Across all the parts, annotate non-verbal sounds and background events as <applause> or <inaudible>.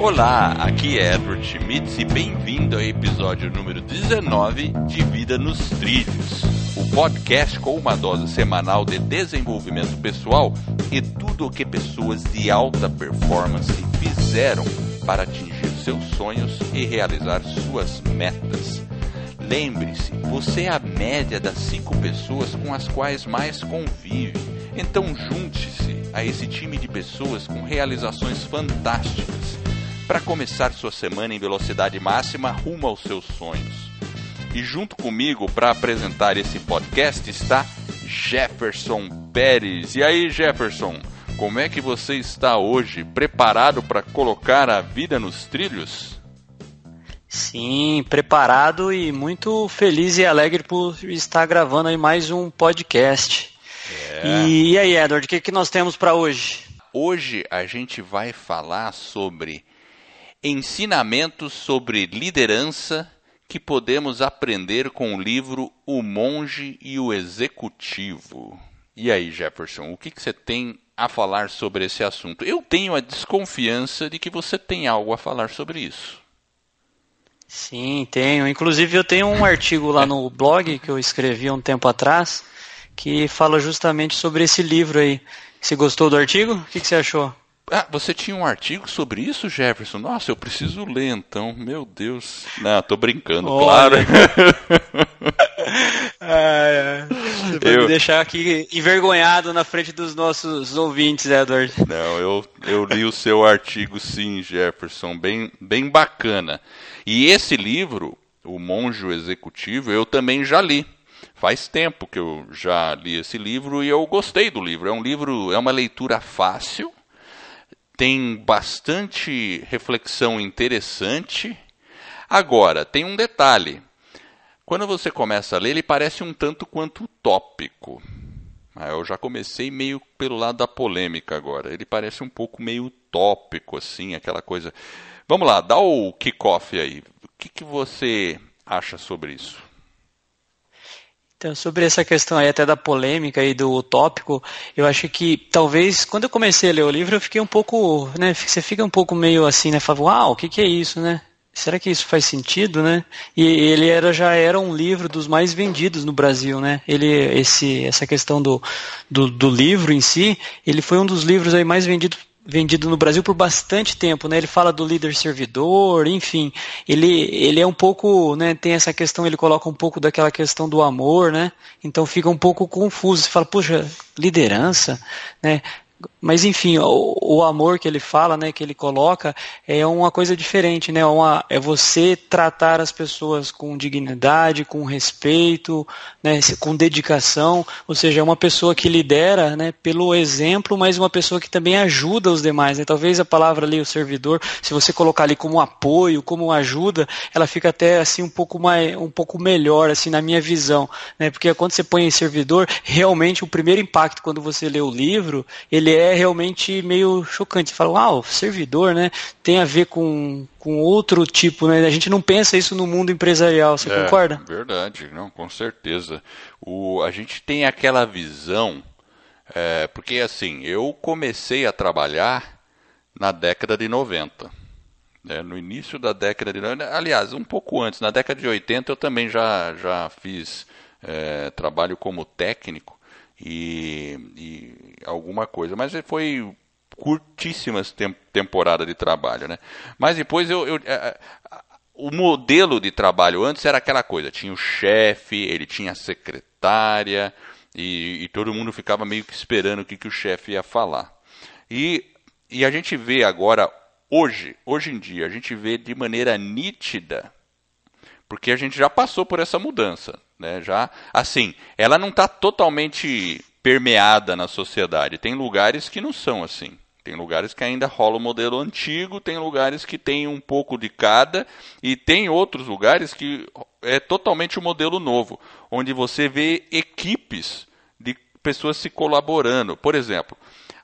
Olá, aqui é Edward Schmitz e bem-vindo ao episódio número 19 de Vida nos Trilhos, o podcast com uma dose semanal de desenvolvimento pessoal e tudo o que pessoas de alta performance fizeram para atingir seus sonhos e realizar suas metas. Lembre-se, você é a média das cinco pessoas com as quais mais convive. Então junte-se a esse time de pessoas com realizações fantásticas para começar sua semana em velocidade máxima rumo aos seus sonhos. E junto comigo para apresentar esse podcast está Jefferson Pérez. E aí, Jefferson, como é que você está hoje? Preparado para colocar a vida nos trilhos? Sim, preparado e muito feliz e alegre por estar gravando aí mais um podcast. É. E, e aí, Edward, o que, que nós temos para hoje? Hoje a gente vai falar sobre ensinamentos sobre liderança que podemos aprender com o livro O Monge e o Executivo. E aí, Jefferson, o que, que você tem a falar sobre esse assunto? Eu tenho a desconfiança de que você tem algo a falar sobre isso. Sim, tenho. Inclusive eu tenho um artigo lá <laughs> no blog que eu escrevi há um tempo atrás que fala justamente sobre esse livro aí. Você gostou do artigo? O que, que você achou? Ah, você tinha um artigo sobre isso, Jefferson? Nossa, eu preciso ler então. Meu Deus. Não, tô brincando, Olha. claro. ah, Você vai eu... me deixar aqui envergonhado na frente dos nossos ouvintes, Edward. Não, eu, eu li o seu artigo sim, Jefferson. Bem, bem bacana. E esse livro, O Monjo Executivo, eu também já li. Faz tempo que eu já li esse livro e eu gostei do livro. É um livro, é uma leitura fácil tem bastante reflexão interessante. Agora, tem um detalhe. Quando você começa a ler, ele parece um tanto quanto utópico. Ah, eu já comecei meio pelo lado da polêmica agora. Ele parece um pouco meio utópico, assim, aquela coisa. Vamos lá, dá o kickoff aí. O que, que você acha sobre isso? Então, sobre essa questão aí até da polêmica e do tópico, eu acho que talvez quando eu comecei a ler o livro eu fiquei um pouco, né, você fica um pouco meio assim, né, fala, uau, o que, que é isso, né? Será que isso faz sentido, né? E ele era, já era um livro dos mais vendidos no Brasil, né? Ele, esse, essa questão do, do, do livro em si, ele foi um dos livros aí mais vendidos vendido no Brasil por bastante tempo, né? Ele fala do líder servidor, enfim, ele, ele é um pouco, né? Tem essa questão, ele coloca um pouco daquela questão do amor, né? Então fica um pouco confuso. Você fala, poxa, liderança, né? Mas enfim, o, o, amor que ele fala, né, que ele coloca, é uma coisa diferente, né? Uma, é você tratar as pessoas com dignidade, com respeito, né, com dedicação. Ou seja, é uma pessoa que lidera, né, pelo exemplo, mas uma pessoa que também ajuda os demais. Né? Talvez a palavra ali, o servidor, se você colocar ali como apoio, como ajuda, ela fica até assim um pouco mais, um pouco melhor, assim na minha visão, né? Porque quando você põe em servidor, realmente o primeiro impacto quando você lê o livro, ele ele é realmente meio chocante. Fala, uau, servidor, né? Tem a ver com, com outro tipo, né? A gente não pensa isso no mundo empresarial, você é, concorda? Verdade, não, com certeza. O, a gente tem aquela visão, é, porque assim, eu comecei a trabalhar na década de 90. Né? No início da década de 90, aliás, um pouco antes, na década de 80 eu também já, já fiz é, trabalho como técnico e, e alguma coisa. Mas foi curtíssimas tem, temporada de trabalho, né? Mas depois eu, eu a, é, a, é, o modelo de trabalho antes era aquela coisa, tinha o chefe, ele tinha a secretária e, e, todo mundo ficava meio que esperando o que, que o chefe ia falar. E, e a gente vê agora, hoje, hoje em dia, a gente vê de maneira nítida, porque a gente já passou por essa mudança. Né? Já, assim, ela não está totalmente permeada na sociedade. Tem lugares que não são assim. Tem lugares que ainda rola o modelo antigo, tem lugares que tem um pouco de cada, e tem outros lugares que é totalmente o um modelo novo, onde você vê equipes de pessoas se colaborando. Por exemplo,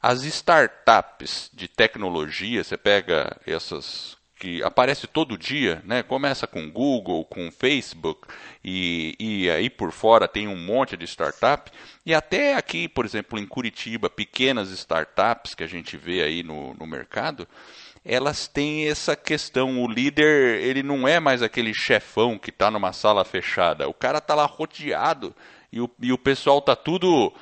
as startups de tecnologia, você pega essas que aparece todo dia, né? Começa com Google, com Facebook e, e aí por fora tem um monte de startup e até aqui, por exemplo, em Curitiba, pequenas startups que a gente vê aí no, no mercado, elas têm essa questão. O líder, ele não é mais aquele chefão que está numa sala fechada. O cara está lá rodeado e o, e o pessoal tá tudo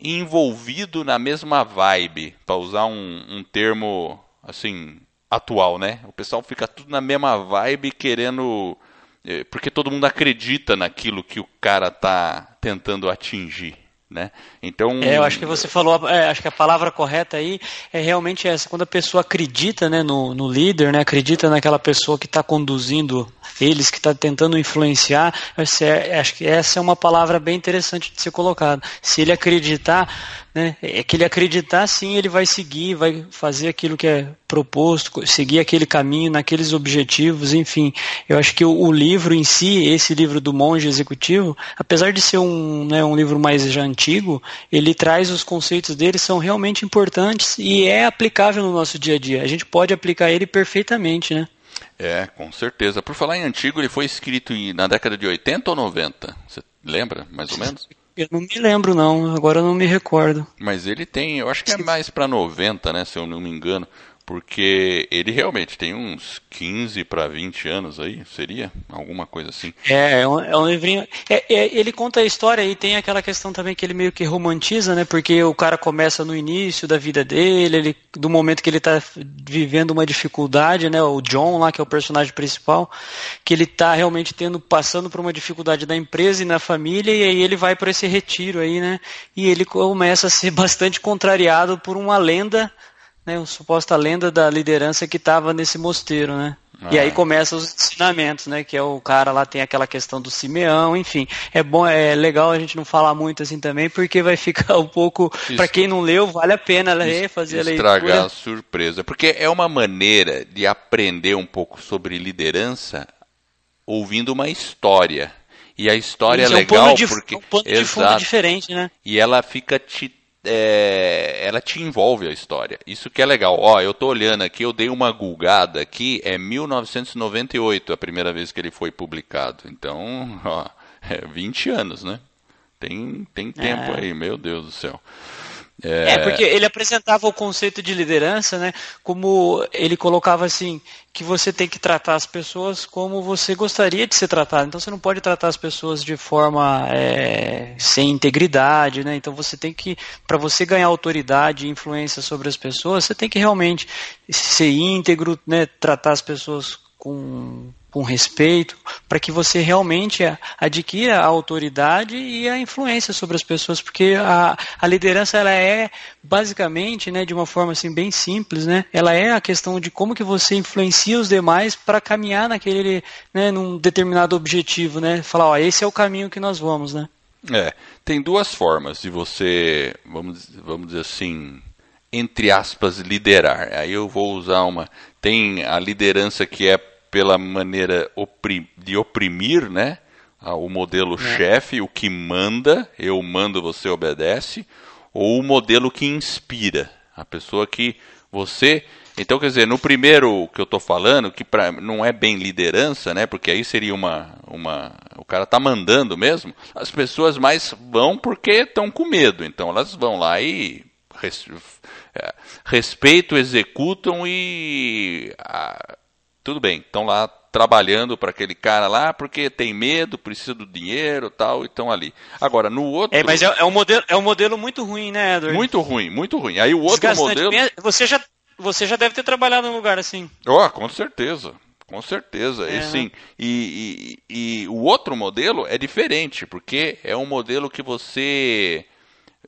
envolvido na mesma vibe, para usar um, um termo assim atual, né? O pessoal fica tudo na mesma vibe querendo eh, porque todo mundo acredita naquilo que o cara tá tentando atingir. Né? Então, é, eu acho que você falou, é, acho que a palavra correta aí é realmente essa, quando a pessoa acredita né, no, no líder, né, acredita naquela pessoa que está conduzindo eles, que está tentando influenciar, é, acho que essa é uma palavra bem interessante de ser colocada. Se ele acreditar, né? É que ele acreditar sim, ele vai seguir, vai fazer aquilo que é proposto, seguir aquele caminho, naqueles objetivos, enfim. Eu acho que o, o livro em si, esse livro do Monge Executivo, apesar de ser um, né, um livro mais já antigo, ele traz os conceitos dele, são realmente importantes e é aplicável no nosso dia a dia. A gente pode aplicar ele perfeitamente, né? É, com certeza. Por falar em antigo, ele foi escrito na década de 80 ou 90? Você lembra, mais ou menos? Eu não me lembro, não. Agora eu não me recordo. Mas ele tem, eu acho que é mais para 90, né? Se eu não me engano. Porque ele realmente tem uns 15 para 20 anos aí, seria? Alguma coisa assim. É, é um, é um livrinho. É, é, ele conta a história e tem aquela questão também que ele meio que romantiza, né? Porque o cara começa no início da vida dele, ele, do momento que ele está vivendo uma dificuldade, né? O John lá, que é o personagem principal, que ele está realmente tendo, passando por uma dificuldade na empresa e na família, e aí ele vai para esse retiro aí, né? E ele começa a ser <laughs> bastante contrariado por uma lenda né, uma suposta lenda da liderança que estava nesse mosteiro, né? Ah. E aí começam os ensinamentos, né? Que é o cara lá tem aquela questão do Simeão, enfim. É bom, é legal a gente não falar muito assim também, porque vai ficar um pouco. Para quem não leu, vale a pena ler, fazer a leitura. Estragar a surpresa. Porque é uma maneira de aprender um pouco sobre liderança ouvindo uma história. E a história Isso, é legal é um de, porque. É um ponto de fundo diferente, né? E ela fica te é, ela te envolve a história. Isso que é legal. Ó, eu tô olhando aqui, eu dei uma gulgada aqui, é 1998 a primeira vez que ele foi publicado. Então, ó, é 20 anos, né? Tem, tem tempo é. aí, meu Deus do céu. É... é... porque ele apresentava o conceito de liderança, né? Como ele colocava assim, que você tem que tratar as pessoas como você gostaria de ser tratado. Então você não pode tratar as pessoas de forma é, sem integridade, né? Então você tem que, para você ganhar autoridade e influência sobre as pessoas, você tem que realmente ser íntegro, né? Tratar as pessoas com com respeito, para que você realmente adquira a autoridade e a influência sobre as pessoas, porque a, a liderança ela é basicamente, né, de uma forma assim bem simples, né, ela é a questão de como que você influencia os demais para caminhar naquele, né, num determinado objetivo, né, falar, ó, esse é o caminho que nós vamos, né. É, tem duas formas de você, vamos, vamos dizer assim, entre aspas, liderar. Aí eu vou usar uma. Tem a liderança que é pela maneira de oprimir, né? O modelo é. chefe, o que manda, eu mando, você obedece, ou o modelo que inspira, a pessoa que você. Então, quer dizer, no primeiro que eu estou falando, que pra, não é bem liderança, né? Porque aí seria uma. uma o cara está mandando mesmo, as pessoas mais vão porque estão com medo. Então elas vão lá e res, é, respeito, executam e. A, tudo bem, estão lá trabalhando para aquele cara lá porque tem medo, precisa do dinheiro tal, e estão ali. Agora, no outro. É, mas é, é, um modelo, é um modelo muito ruim, né, Edward? Muito ruim, muito ruim. Aí o outro modelo. Você já, você já deve ter trabalhado num lugar assim. Oh, com certeza. Com certeza, é, e sim. E, e, e o outro modelo é diferente, porque é um modelo que você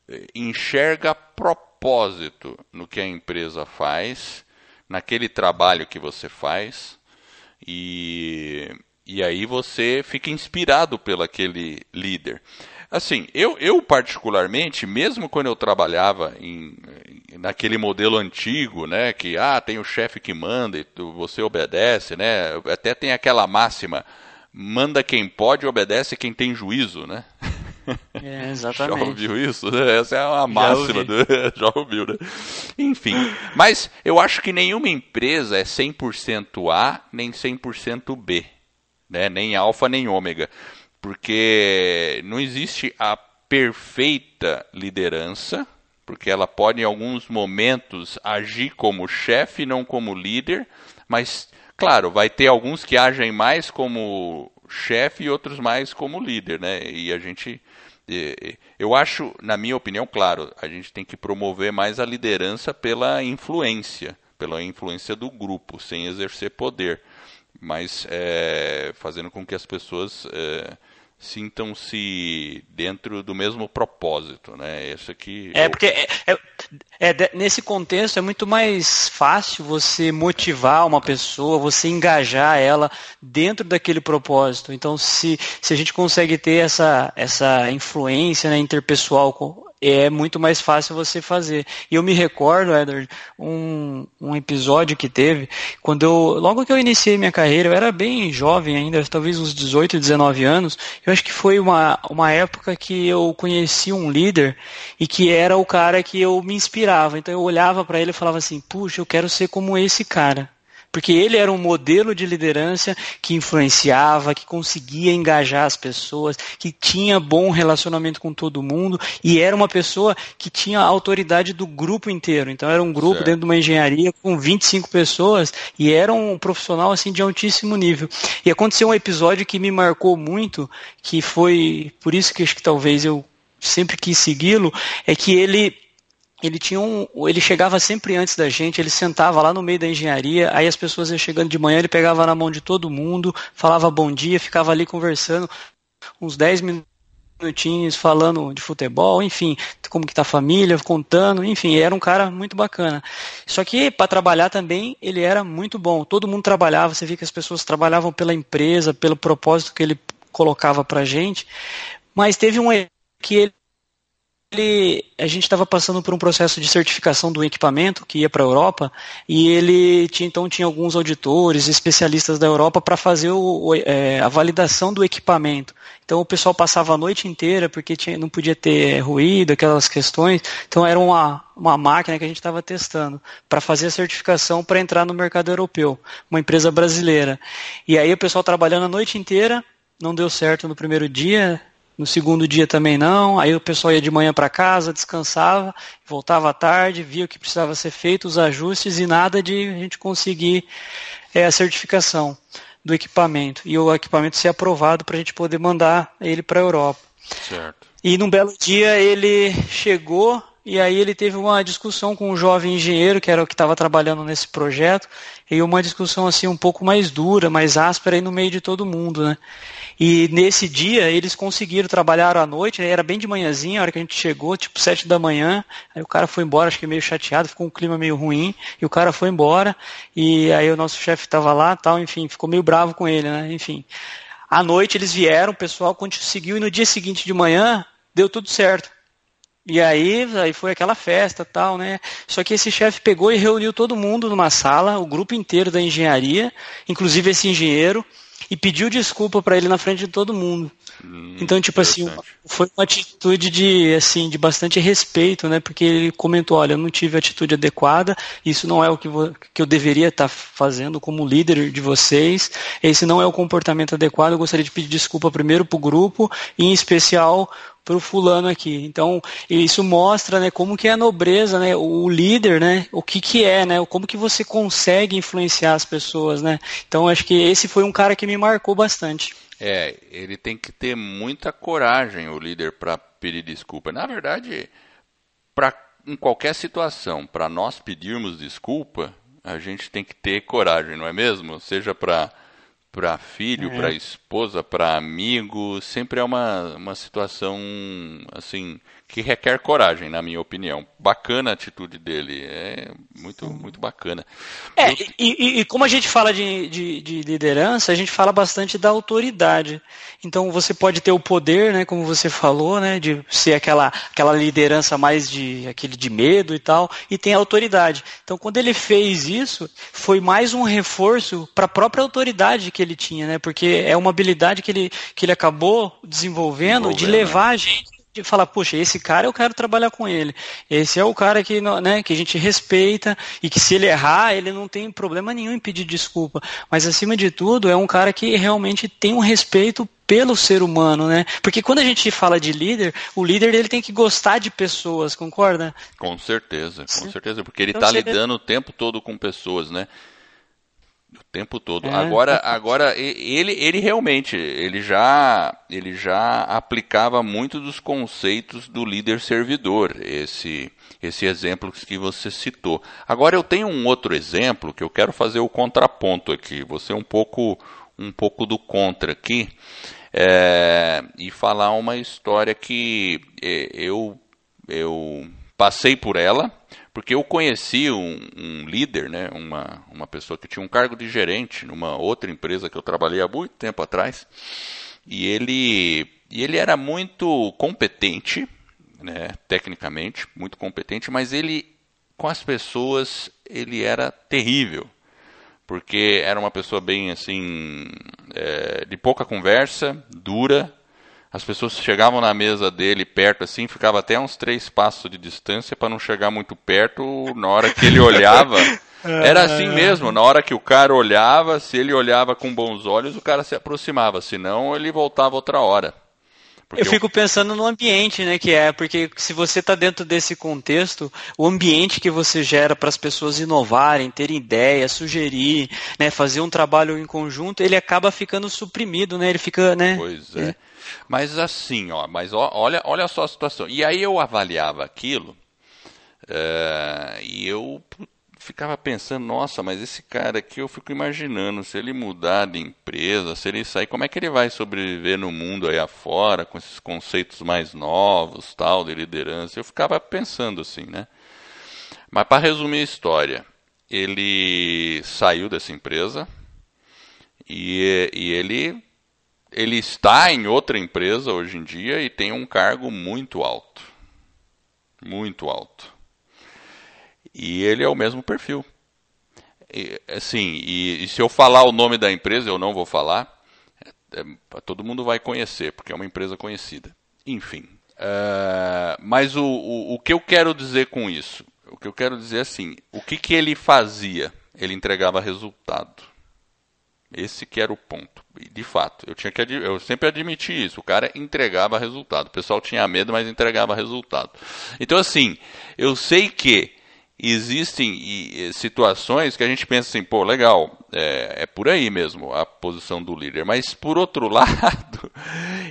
eh, enxerga propósito no que a empresa faz naquele trabalho que você faz e, e aí você fica inspirado pelo aquele líder. Assim, eu, eu particularmente, mesmo quando eu trabalhava em, naquele modelo antigo, né, que ah, tem o chefe que manda e tu, você obedece, né, até tem aquela máxima, manda quem pode, obedece quem tem juízo, né? <laughs> <laughs> É, exatamente. Já ouviu isso? Né? <laughs> Essa é uma máxima. Já, do... <laughs> Já ouviu, né? Enfim. Mas eu acho que nenhuma empresa é 100% A nem 100% B. Né? Nem alfa nem ômega. Porque não existe a perfeita liderança, porque ela pode em alguns momentos agir como chefe, não como líder, mas claro, vai ter alguns que agem mais como chefe e outros mais como líder, né? E a gente eu acho, na minha opinião, claro, a gente tem que promover mais a liderança pela influência, pela influência do grupo, sem exercer poder, mas é, fazendo com que as pessoas é, sintam-se dentro do mesmo propósito, né? Isso aqui. É eu... porque é, é, nesse contexto é muito mais fácil você motivar uma pessoa, você engajar ela dentro daquele propósito. Então, se, se a gente consegue ter essa, essa influência né, interpessoal é muito mais fácil você fazer. E eu me recordo, Edward, um, um episódio que teve, quando eu, logo que eu iniciei minha carreira, eu era bem jovem ainda, talvez uns 18, 19 anos, eu acho que foi uma, uma época que eu conheci um líder e que era o cara que eu me inspirava. Então eu olhava para ele e falava assim, puxa, eu quero ser como esse cara porque ele era um modelo de liderança que influenciava, que conseguia engajar as pessoas, que tinha bom relacionamento com todo mundo e era uma pessoa que tinha a autoridade do grupo inteiro. Então era um grupo certo. dentro de uma engenharia com 25 pessoas e era um profissional assim de altíssimo nível. E aconteceu um episódio que me marcou muito, que foi por isso que acho que talvez eu sempre quis segui-lo, é que ele ele tinha um, ele chegava sempre antes da gente, ele sentava lá no meio da engenharia, aí as pessoas iam chegando de manhã, ele pegava na mão de todo mundo, falava bom dia, ficava ali conversando uns 10 minutinhos falando de futebol, enfim, como que tá a família, contando, enfim, era um cara muito bacana. Só que para trabalhar também ele era muito bom. Todo mundo trabalhava, você via que as pessoas trabalhavam pela empresa, pelo propósito que ele colocava pra gente. Mas teve um que ele ele, a gente estava passando por um processo de certificação do equipamento que ia para a Europa e ele tinha, então tinha alguns auditores, especialistas da Europa para fazer o, é, a validação do equipamento. Então o pessoal passava a noite inteira porque tinha, não podia ter ruído, aquelas questões. Então era uma, uma máquina que a gente estava testando para fazer a certificação para entrar no mercado europeu, uma empresa brasileira. E aí o pessoal trabalhando a noite inteira, não deu certo no primeiro dia, no segundo dia também não. Aí o pessoal ia de manhã para casa, descansava, voltava à tarde, via o que precisava ser feito, os ajustes e nada de a gente conseguir é, a certificação do equipamento e o equipamento ser aprovado para a gente poder mandar ele para a Europa. Certo. E num belo dia ele chegou e aí ele teve uma discussão com um jovem engenheiro que era o que estava trabalhando nesse projeto e uma discussão assim um pouco mais dura, mais áspera aí no meio de todo mundo, né? E nesse dia eles conseguiram trabalhar à noite, era bem de manhãzinha, a hora que a gente chegou, tipo sete da manhã, aí o cara foi embora, acho que meio chateado, ficou um clima meio ruim, e o cara foi embora, e aí o nosso chefe estava lá, tal, enfim, ficou meio bravo com ele, né? Enfim. À noite eles vieram, o pessoal conseguiu, e no dia seguinte de manhã deu tudo certo. E aí, aí foi aquela festa tal, né? Só que esse chefe pegou e reuniu todo mundo numa sala, o grupo inteiro da engenharia, inclusive esse engenheiro, e pediu desculpa para ele na frente de todo mundo. Hum, então, tipo assim, foi uma atitude de, assim, de bastante respeito, né? Porque ele comentou, olha, eu não tive a atitude adequada, isso não é o que, que eu deveria estar tá fazendo como líder de vocês, esse não é o comportamento adequado, eu gostaria de pedir desculpa primeiro para o grupo, e em especial para o fulano aqui. Então, isso mostra, né, como que é a nobreza, né, o líder, né, o que que é, né, como que você consegue influenciar as pessoas, né. Então, acho que esse foi um cara que me marcou bastante. É, ele tem que ter muita coragem, o líder, para pedir desculpa. Na verdade, em qualquer situação, para nós pedirmos desculpa, a gente tem que ter coragem, não é mesmo? Seja para para filho, é. para esposa, para amigo, sempre é uma, uma situação assim que requer coragem, na minha opinião. Bacana a atitude dele, é muito, muito bacana. É, Eu... e, e, como a gente fala de, de, de, liderança, a gente fala bastante da autoridade. Então você pode ter o poder, né, como você falou, né, de ser aquela, aquela liderança mais de aquele de medo e tal, e tem a autoridade. Então quando ele fez isso, foi mais um reforço para a própria autoridade que ele tinha, né, porque é uma habilidade que ele, que ele acabou desenvolvendo de levar né? a gente de falar, puxa, esse cara eu quero trabalhar com ele. Esse é o cara que, né, que a gente respeita e que se ele errar, ele não tem problema nenhum em pedir desculpa. Mas acima de tudo, é um cara que realmente tem um respeito pelo ser humano, né? Porque quando a gente fala de líder, o líder ele tem que gostar de pessoas, concorda? Com certeza, com certeza, porque ele está então, lidando o tempo todo com pessoas, né? Tempo todo. É, agora, é. agora ele, ele realmente, ele já, ele já aplicava muito dos conceitos do líder servidor, esse, esse exemplo que você citou. Agora eu tenho um outro exemplo que eu quero fazer o contraponto aqui. Você um pouco, um pouco do contra aqui é, e falar uma história que é, eu eu passei por ela porque eu conheci um, um, líder, né, uma, uma pessoa que tinha um cargo de gerente numa outra empresa que eu trabalhei há muito tempo atrás, e ele, e ele era muito competente, né, tecnicamente, muito competente, mas ele, com as pessoas, ele era terrível, porque era uma pessoa bem assim, é, de pouca conversa, dura, as pessoas chegavam na mesa dele perto assim, ficava até uns três passos de distância para não chegar muito perto. Na hora que ele olhava, <laughs> era assim mesmo. Na hora que o cara olhava, se ele olhava com bons olhos, o cara se aproximava. Senão, ele voltava outra hora. Porque eu fico pensando no ambiente, né, que é, porque se você está dentro desse contexto, o ambiente que você gera para as pessoas inovarem, terem ideias, sugerir, né, fazer um trabalho em conjunto, ele acaba ficando suprimido, né, ele fica, né. Pois é. Mas assim, ó, mas ó, olha, olha só a situação. E aí eu avaliava aquilo é, e eu ficava pensando, nossa, mas esse cara aqui eu fico imaginando, se ele mudar de empresa, se ele sair, como é que ele vai sobreviver no mundo aí afora, com esses conceitos mais novos, tal, de liderança. Eu ficava pensando assim, né? Mas para resumir a história, ele saiu dessa empresa e, e ele ele está em outra empresa hoje em dia e tem um cargo muito alto. Muito alto. E ele é o mesmo perfil. E, assim, e, e, se eu falar o nome da empresa, eu não vou falar, é, é, todo mundo vai conhecer, porque é uma empresa conhecida. Enfim. Uh, mas o, o, o que eu quero dizer com isso? O que eu quero dizer é assim, o que, que ele fazia? Ele entregava resultado. Esse que era o ponto. E, de fato, eu tinha que eu sempre admiti isso. O cara entregava resultado. O pessoal tinha medo, mas entregava resultado. Então, assim, eu sei que existem situações que a gente pensa assim, pô, legal, é, é por aí mesmo a posição do líder. Mas, por outro <laughs> lado,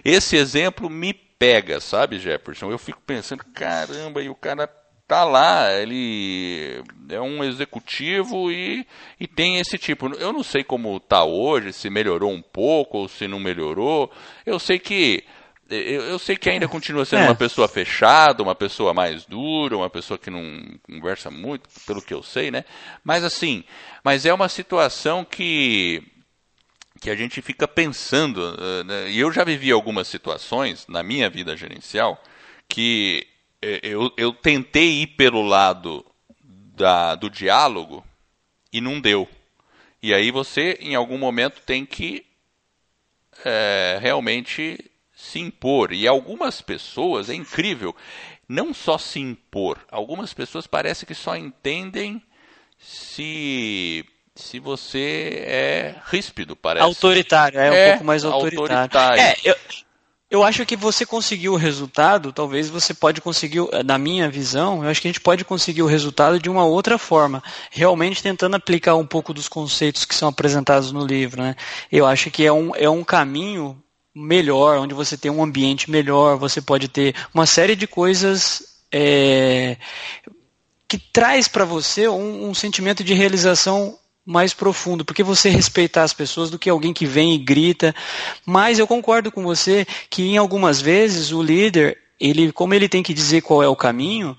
esse exemplo me pega, sabe, Jefferson? Eu fico pensando, caramba, e o cara tá lá, ele é um executivo e, e tem esse tipo. Eu não sei como tá hoje, se melhorou um pouco ou se não melhorou. Eu sei que eu, eu sei que ainda continua sendo é. uma pessoa fechada, uma pessoa mais dura, uma pessoa que não conversa muito, pelo que eu sei, né? Mas assim, mas é uma situação que que a gente fica pensando, uh, né? e eu já vivi algumas situações na minha vida gerencial que é, eu, eu tentei ir pelo lado da, do diálogo e não deu. E aí você, em algum momento, tem que é, realmente se impor. E algumas pessoas, é incrível, não só se impor, algumas pessoas parece que só entendem se se você é ríspido, parece. Autoritário, é, um é pouco mais autoritário. autoritário. É, eu, eu acho que você conseguiu o resultado, talvez você pode conseguir, na minha visão, eu acho que a gente pode conseguir o resultado de uma outra forma, realmente tentando aplicar um pouco dos conceitos que são apresentados no livro. Né? Eu acho que é um, é um caminho melhor, onde você tem um ambiente melhor, você pode ter uma série de coisas é, que traz para você um, um sentimento de realização mais profundo, porque você respeitar as pessoas do que alguém que vem e grita. Mas eu concordo com você que em algumas vezes o líder, ele, como ele tem que dizer qual é o caminho,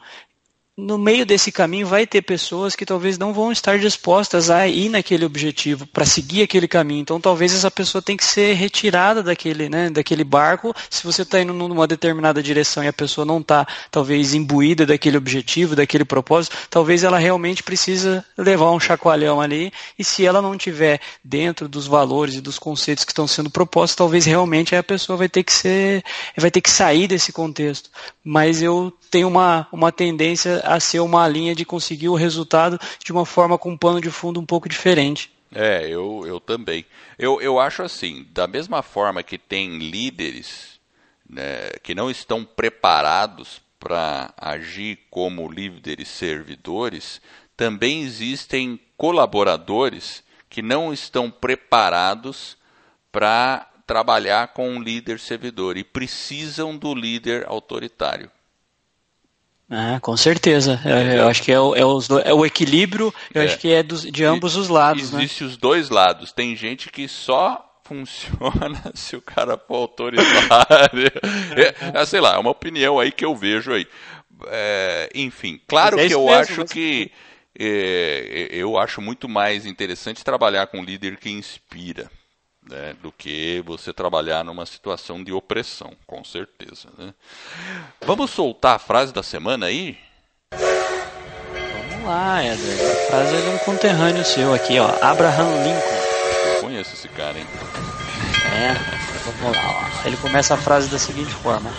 no meio desse caminho vai ter pessoas que talvez não vão estar dispostas a ir naquele objetivo, para seguir aquele caminho. Então talvez essa pessoa tenha que ser retirada daquele, né, daquele barco. Se você está indo numa determinada direção e a pessoa não está talvez imbuída daquele objetivo, daquele propósito, talvez ela realmente precisa levar um chacoalhão ali. E se ela não tiver dentro dos valores e dos conceitos que estão sendo propostos, talvez realmente a pessoa vai ter que ser, vai ter que sair desse contexto. Mas eu tenho uma, uma tendência a ser uma linha de conseguir o resultado de uma forma com um pano de fundo um pouco diferente. É, eu, eu também. Eu, eu acho assim, da mesma forma que tem líderes né, que não estão preparados para agir como líderes servidores, também existem colaboradores que não estão preparados para trabalhar com um líder servidor e precisam do líder autoritário. Ah, com certeza. É, eu acho que é o, é, os, é o equilíbrio, eu é. acho que é dos, de ambos os lados. Né? Existem né? os dois lados. Tem gente que só <laughs> funciona se o cara for autoritário. é, é, sei lá, é uma opinião aí que eu vejo aí. É, enfim, claro é que eu mesmo, acho mas... que é, eu acho muito mais interessante trabalhar com um líder que inspira né, do que você trabalhar numa situação de opressão, com certeza. Né? Vamos soltar a frase da semana aí? Vamos lá, Eder. A frase é de um conterrâneo seu aqui, ó, Abraham Lincoln. Eu conheço esse cara, hein? É, vamos lá. Ó. Ele começa a frase da seguinte forma: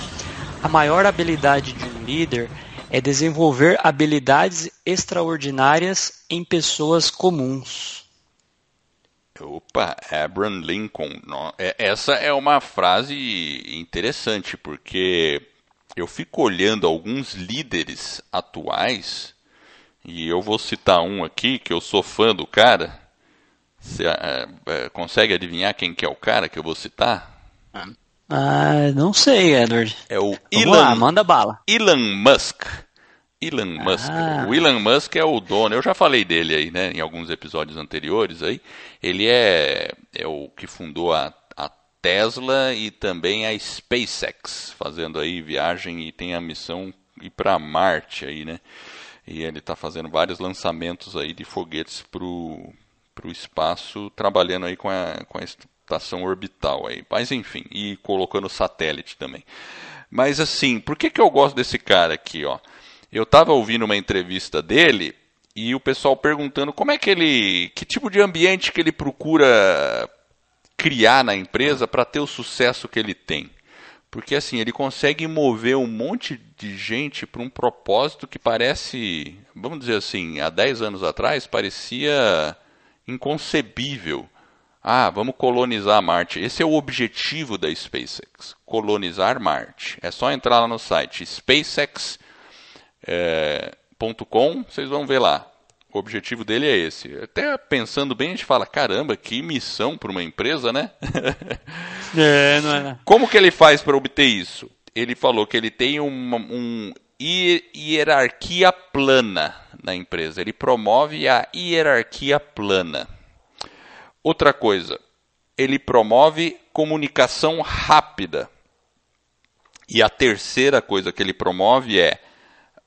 A maior habilidade de um líder é desenvolver habilidades extraordinárias em pessoas comuns. Opa, Abraham Lincoln. É, essa é uma frase interessante, porque eu fico olhando alguns líderes atuais, e eu vou citar um aqui, que eu sou fã do cara. Você é, é, consegue adivinhar quem que é o cara que eu vou citar? Ah, não sei, Edward. É o Vamos Elon, lá, manda bala. Elon Musk. Elon Musk. Ah. O Elon Musk é o dono, eu já falei dele aí, né, em alguns episódios anteriores aí. Ele é, é o que fundou a, a Tesla e também a SpaceX, fazendo aí viagem e tem a missão ir para Marte aí, né? E ele está fazendo vários lançamentos aí de foguetes para o espaço, trabalhando aí com a, com a estação orbital aí. Mas enfim, e colocando satélite também. Mas assim, por que, que eu gosto desse cara aqui, ó? Eu estava ouvindo uma entrevista dele e o pessoal perguntando como é que ele, que tipo de ambiente que ele procura criar na empresa para ter o sucesso que ele tem. Porque assim, ele consegue mover um monte de gente para um propósito que parece, vamos dizer assim, há 10 anos atrás parecia inconcebível. Ah, vamos colonizar Marte. Esse é o objetivo da SpaceX, colonizar Marte. É só entrar lá no site SpaceX é, .com, vocês vão ver lá. O objetivo dele é esse. Até pensando bem, a gente fala, caramba, que missão para uma empresa, né? <laughs> é, não é? Né? Como que ele faz para obter isso? Ele falou que ele tem uma um hierarquia plana na empresa. Ele promove a hierarquia plana. Outra coisa, ele promove comunicação rápida. E a terceira coisa que ele promove é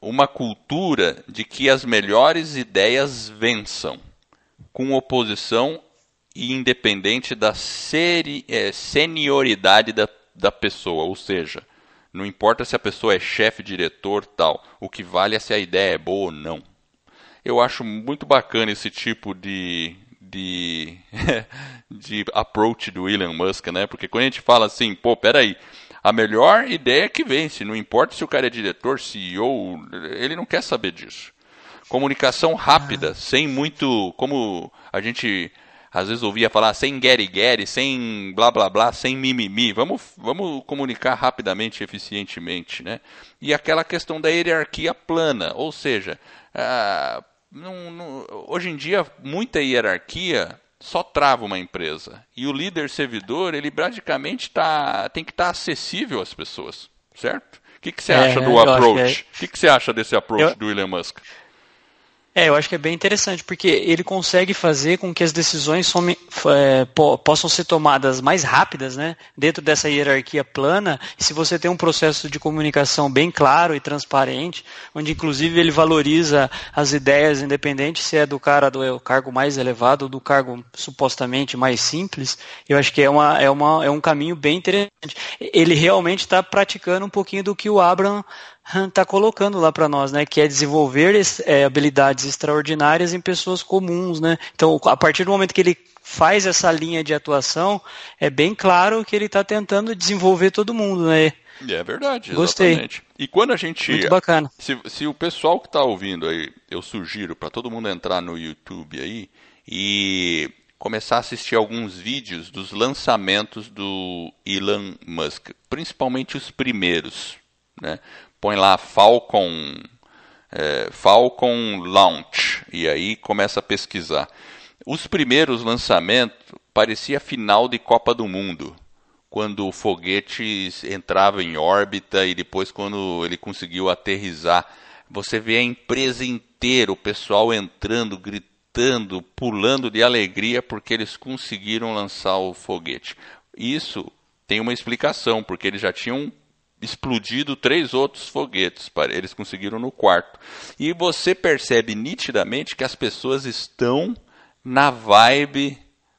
uma cultura de que as melhores ideias vençam, com oposição e independente da seri, é, senioridade da, da pessoa, ou seja, não importa se a pessoa é chefe, diretor, tal, o que vale é se a ideia é boa ou não. Eu acho muito bacana esse tipo de, de, <laughs> de approach do Elon Musk, né? Porque quando a gente fala assim, pô, peraí, a melhor ideia que vence. Não importa se o cara é diretor, CEO, ele não quer saber disso. Comunicação rápida, ah. sem muito. Como a gente às vezes ouvia falar, sem get-get, sem blá blá blá, sem mimimi. Vamos, vamos comunicar rapidamente e eficientemente. Né? E aquela questão da hierarquia plana, ou seja, ah, não, não, hoje em dia muita hierarquia só trava uma empresa. E o líder servidor, ele praticamente tá, tem que estar tá acessível às pessoas, certo? O que, que você é, acha do approach? É. O que, que você acha desse approach eu... do Elon Musk? É, eu acho que é bem interessante, porque ele consegue fazer com que as decisões some, é, po, possam ser tomadas mais rápidas, né? Dentro dessa hierarquia plana, se você tem um processo de comunicação bem claro e transparente, onde inclusive ele valoriza as ideias independentes, se é do cara do é cargo mais elevado ou do cargo supostamente mais simples, eu acho que é, uma, é, uma, é um caminho bem interessante. Ele realmente está praticando um pouquinho do que o Está colocando lá para nós, né? Que é desenvolver é, habilidades extraordinárias em pessoas comuns, né? Então, a partir do momento que ele faz essa linha de atuação, é bem claro que ele está tentando desenvolver todo mundo, né? É verdade, Gostei. exatamente. E quando a gente. Muito bacana. Se, se o pessoal que está ouvindo aí, eu sugiro para todo mundo entrar no YouTube aí e começar a assistir alguns vídeos dos lançamentos do Elon Musk, principalmente os primeiros, né? Põe lá Falcon, é, Falcon Launch e aí começa a pesquisar. Os primeiros lançamentos parecia final de Copa do Mundo, quando o foguete entrava em órbita e depois quando ele conseguiu aterrizar. Você vê a empresa inteira, o pessoal entrando, gritando, pulando de alegria porque eles conseguiram lançar o foguete. Isso tem uma explicação, porque eles já tinham explodido três outros foguetes. Eles conseguiram no quarto. E você percebe nitidamente que as pessoas estão na vibe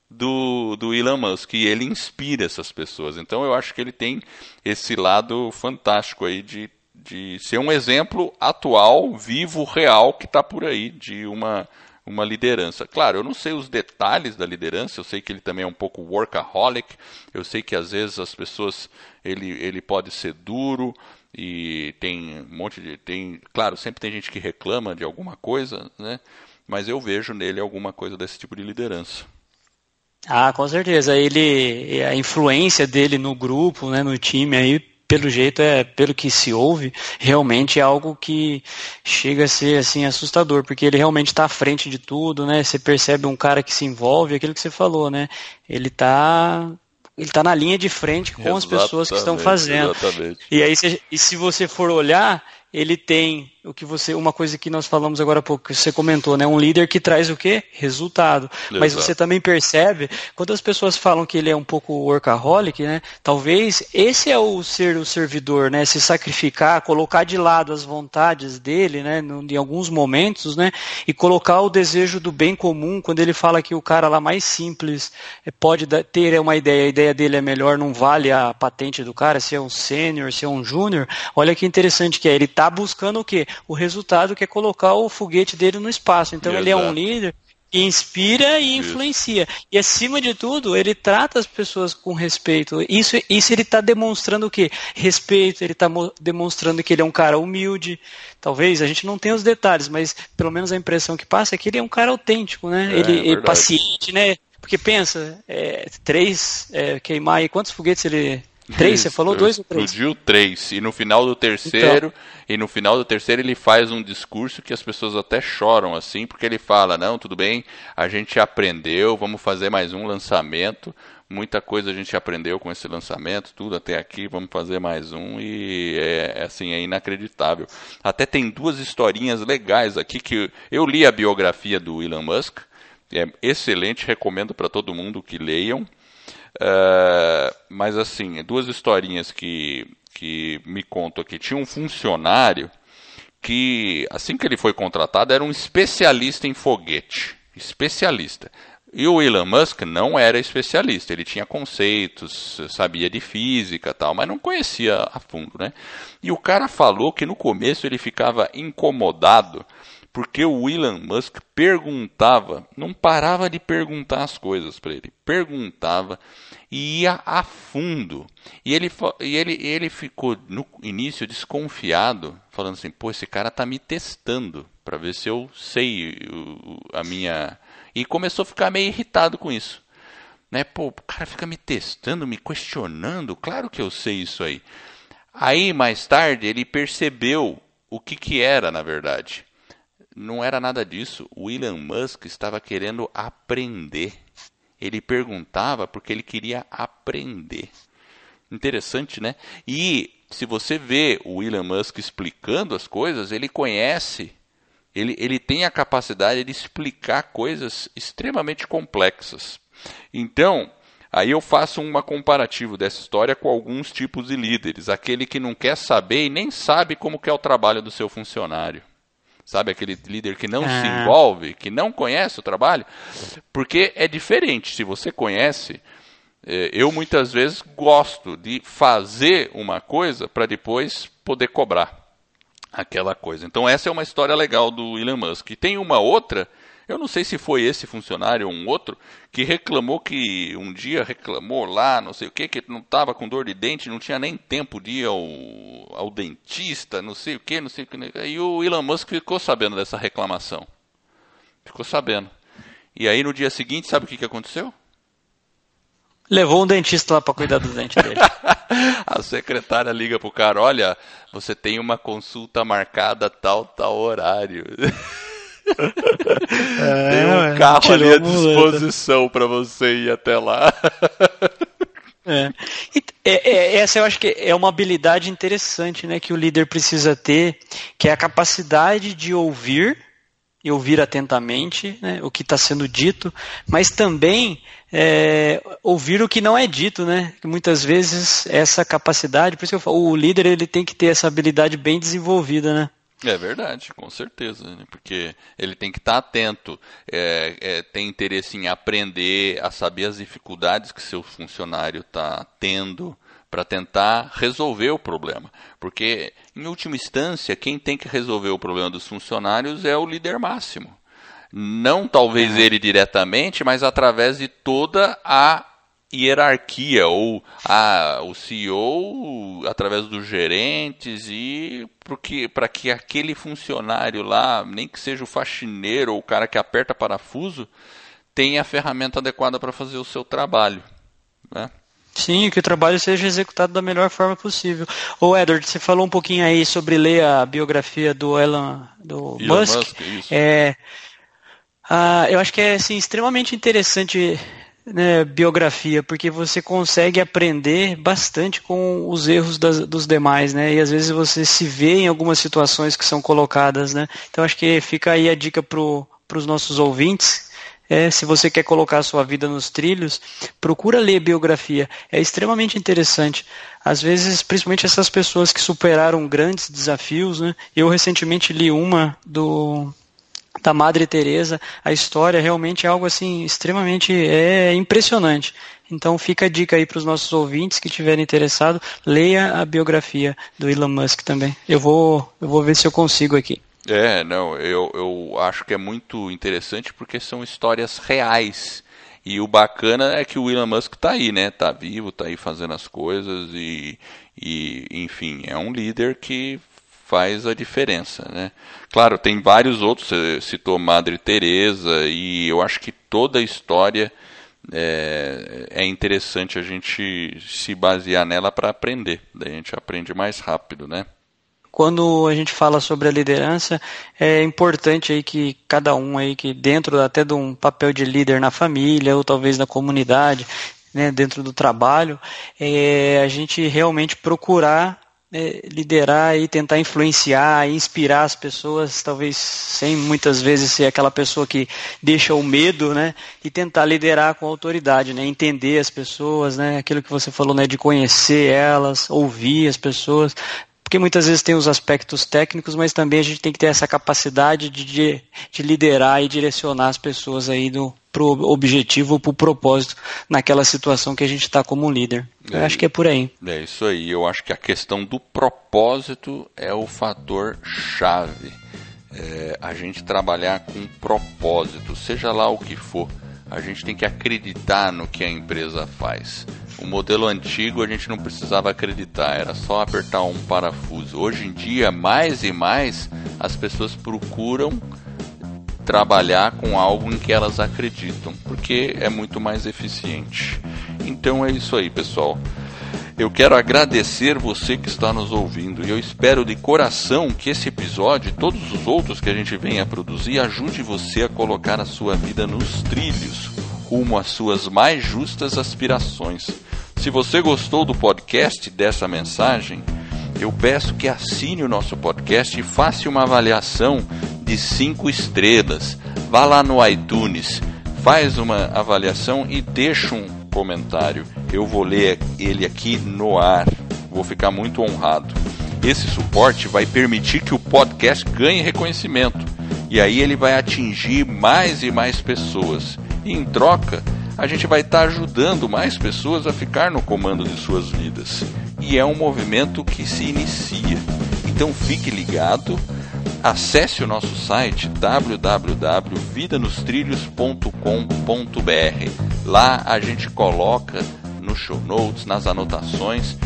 do, do Elon Musk e ele inspira essas pessoas. Então eu acho que ele tem esse lado fantástico aí de, de ser um exemplo atual, vivo, real que está por aí de uma uma liderança. Claro, eu não sei os detalhes da liderança, eu sei que ele também é um pouco workaholic, eu sei que às vezes as pessoas ele, ele pode ser duro e tem um monte de tem, claro, sempre tem gente que reclama de alguma coisa, né? Mas eu vejo nele alguma coisa desse tipo de liderança. Ah, com certeza. Ele, a influência dele no grupo, né, no time aí pelo jeito é, pelo que se ouve, realmente é algo que chega a ser assim assustador, porque ele realmente está à frente de tudo, né? Você percebe um cara que se envolve, aquilo que você falou, né? Ele está ele está na linha de frente com exatamente, as pessoas que estão fazendo. Exatamente. E aí, se, e se você for olhar, ele tem o que você, uma coisa que nós falamos agora há pouco, que você comentou, né? Um líder que traz o quê? Resultado. Exato. Mas você também percebe, quando as pessoas falam que ele é um pouco workaholic, né? Talvez esse é o ser o servidor, né? Se sacrificar, colocar de lado as vontades dele, né? Em alguns momentos, né? E colocar o desejo do bem comum, quando ele fala que o cara lá mais simples eh, pode ter uma ideia, a ideia dele é melhor, não vale a patente do cara, se é um sênior, se é um júnior. Olha que interessante que é, ele está buscando o quê? O resultado que é colocar o foguete dele no espaço. Então Exato. ele é um líder que inspira e influencia. Isso. E acima de tudo, ele trata as pessoas com respeito. Isso, isso ele está demonstrando o quê? Respeito, ele está demonstrando que ele é um cara humilde. Talvez a gente não tenha os detalhes, mas pelo menos a impressão que passa é que ele é um cara autêntico, né? É, ele é paciente, né? Porque pensa, é, três é, queimar aí, quantos foguetes ele Três, você falou dois ou três? Explodiu três. E no final do terceiro, então. e no final do terceiro ele faz um discurso que as pessoas até choram assim, porque ele fala, não, tudo bem, a gente aprendeu, vamos fazer mais um lançamento. Muita coisa a gente aprendeu com esse lançamento, tudo até aqui, vamos fazer mais um e é assim, é inacreditável. Até tem duas historinhas legais aqui que eu li a biografia do Elon Musk, é excelente, recomendo para todo mundo que leiam. Uh, mas assim, duas historinhas que, que me contam aqui. Tinha um funcionário que, assim que ele foi contratado, era um especialista em foguete. Especialista. E o Elon Musk não era especialista, ele tinha conceitos, sabia de física tal, mas não conhecia a fundo, né? E o cara falou que no começo ele ficava incomodado porque o Elon Musk perguntava, não parava de perguntar as coisas para ele, perguntava e ia a fundo. E ele, e ele, ele ficou no início desconfiado, falando assim: pô, esse cara tá me testando para ver se eu sei a minha. E começou a ficar meio irritado com isso. Né? Pô, o cara fica me testando, me questionando, claro que eu sei isso aí. Aí, mais tarde, ele percebeu o que, que era, na verdade não era nada disso. O Elon Musk estava querendo aprender. Ele perguntava porque ele queria aprender. Interessante, né? E se você vê o Elon Musk explicando as coisas, ele conhece ele, ele tem a capacidade de explicar coisas extremamente complexas. Então, aí eu faço uma comparativo dessa história com alguns tipos de líderes. Aquele que não quer saber e nem sabe como que é o trabalho do seu funcionário. Sabe aquele líder que não ah. se envolve, que não conhece o trabalho? Porque é diferente. Se você conhece, é, eu muitas vezes gosto de fazer uma coisa para depois poder cobrar aquela coisa. Então essa é uma história legal do Elon Musk. E tem uma outra, eu não sei se foi esse funcionário ou um outro, que reclamou que um dia reclamou lá, não sei o que, que não estava com dor de dente, não tinha nem tempo de ir ao, ao dentista, não sei o que, não sei o que. E o Elon Musk ficou sabendo dessa reclamação. Ficou sabendo. E aí no dia seguinte, sabe o que, que aconteceu? Levou um dentista lá para cuidar dos dentes dele. <laughs> a secretária liga pro cara: olha, você tem uma consulta marcada tal, tal horário. <laughs> É, tem um carro ali à disposição para você ir até lá. É. É, é. Essa eu acho que é uma habilidade interessante né, que o líder precisa ter, que é a capacidade de ouvir e ouvir atentamente né, o que está sendo dito, mas também é, ouvir o que não é dito, né? Muitas vezes essa capacidade, por isso que eu falo, o líder ele tem que ter essa habilidade bem desenvolvida, né? É verdade, com certeza, né? porque ele tem que estar atento, é, é, tem interesse em aprender, a saber as dificuldades que seu funcionário está tendo para tentar resolver o problema. Porque, em última instância, quem tem que resolver o problema dos funcionários é o líder máximo. Não talvez é. ele diretamente, mas através de toda a hierarquia ou a, o CEO através dos gerentes e para que aquele funcionário lá, nem que seja o faxineiro ou o cara que aperta parafuso, tenha a ferramenta adequada para fazer o seu trabalho. Né? Sim, que o trabalho seja executado da melhor forma possível. Ô Edward, você falou um pouquinho aí sobre ler a biografia do Elon, do Elon Musk. Musk é, ah, eu acho que é assim, extremamente interessante né, biografia, porque você consegue aprender bastante com os erros das, dos demais, né? E às vezes você se vê em algumas situações que são colocadas, né? Então acho que fica aí a dica para os nossos ouvintes. É, se você quer colocar a sua vida nos trilhos, procura ler biografia. É extremamente interessante. Às vezes, principalmente essas pessoas que superaram grandes desafios, né? Eu recentemente li uma do da Madre Teresa, a história realmente é algo assim extremamente é impressionante. Então fica a dica aí para os nossos ouvintes que tiverem interessado, leia a biografia do Elon Musk também. Eu vou, eu vou ver se eu consigo aqui. É, não, eu, eu acho que é muito interessante porque são histórias reais. E o bacana é que o Elon Musk está aí, né? Está vivo, está aí fazendo as coisas e, e, enfim, é um líder que faz a diferença, né? Claro, tem vários outros, você citou Madre Teresa e eu acho que toda a história é, é interessante a gente se basear nela para aprender, daí a gente aprende mais rápido, né? Quando a gente fala sobre a liderança, é importante aí que cada um aí que dentro até de um papel de líder na família ou talvez na comunidade, né, dentro do trabalho, é, a gente realmente procurar é, liderar e tentar influenciar, inspirar as pessoas, talvez sem muitas vezes ser aquela pessoa que deixa o medo, né? E tentar liderar com autoridade, né? Entender as pessoas, né? Aquilo que você falou, né? De conhecer elas, ouvir as pessoas, porque muitas vezes tem os aspectos técnicos, mas também a gente tem que ter essa capacidade de, de, de liderar e direcionar as pessoas aí do pro objetivo, para o propósito naquela situação que a gente está como líder. É, Eu acho que é por aí. É isso aí. Eu acho que a questão do propósito é o fator chave. É, a gente trabalhar com propósito, seja lá o que for. A gente tem que acreditar no que a empresa faz. O modelo antigo a gente não precisava acreditar, era só apertar um parafuso. Hoje em dia, mais e mais, as pessoas procuram trabalhar com algo em que elas acreditam, porque é muito mais eficiente. Então é isso aí, pessoal. Eu quero agradecer você que está nos ouvindo e eu espero de coração que esse episódio e todos os outros que a gente venha a produzir ajude você a colocar a sua vida nos trilhos, rumo às suas mais justas aspirações. Se você gostou do podcast dessa mensagem, eu peço que assine o nosso podcast e faça uma avaliação de 5 estrelas. Vá lá no iTunes, faz uma avaliação e deixa um comentário. Eu vou ler ele aqui no ar. Vou ficar muito honrado. Esse suporte vai permitir que o podcast ganhe reconhecimento e aí ele vai atingir mais e mais pessoas. E em troca, a gente vai estar tá ajudando mais pessoas a ficar no comando de suas vidas. E é um movimento que se inicia. Então fique ligado, acesse o nosso site www.vidanostrilhos.com.br. Lá a gente coloca nos show notes, nas anotações,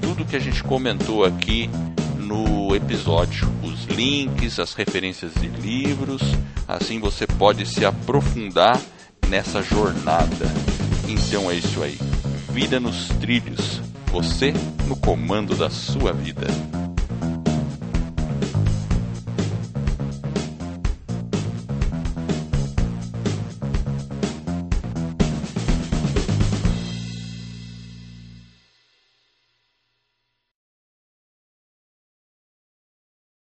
tudo que a gente comentou aqui no episódio, os links, as referências de livros, assim você pode se aprofundar nessa jornada. Então é isso aí. Vida nos trilhos. Você no comando da sua vida.